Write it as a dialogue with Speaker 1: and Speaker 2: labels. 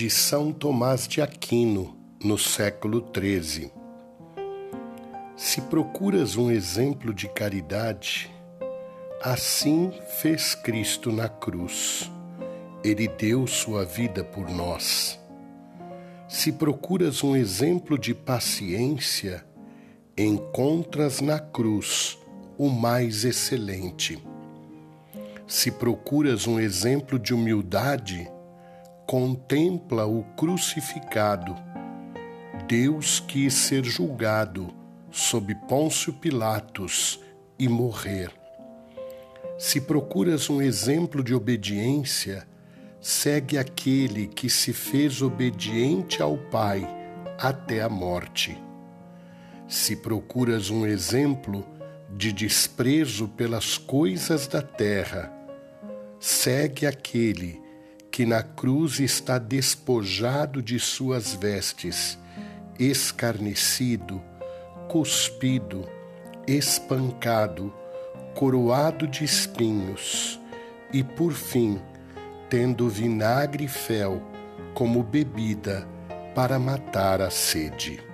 Speaker 1: de São Tomás de Aquino, no século XIII. Se procuras um exemplo de caridade, assim fez Cristo na cruz. Ele deu sua vida por nós. Se procuras um exemplo de paciência, encontras na cruz o mais excelente. Se procuras um exemplo de humildade, contempla o crucificado. Deus quis ser julgado sob Pôncio Pilatos e morrer. Se procuras um exemplo de obediência, segue aquele que se fez obediente ao Pai até a morte. Se procuras um exemplo de desprezo pelas coisas da terra, segue aquele que na cruz está despojado de suas vestes, escarnecido, cuspido, espancado, coroado de espinhos, e por fim, tendo vinagre e fel como bebida para matar a sede.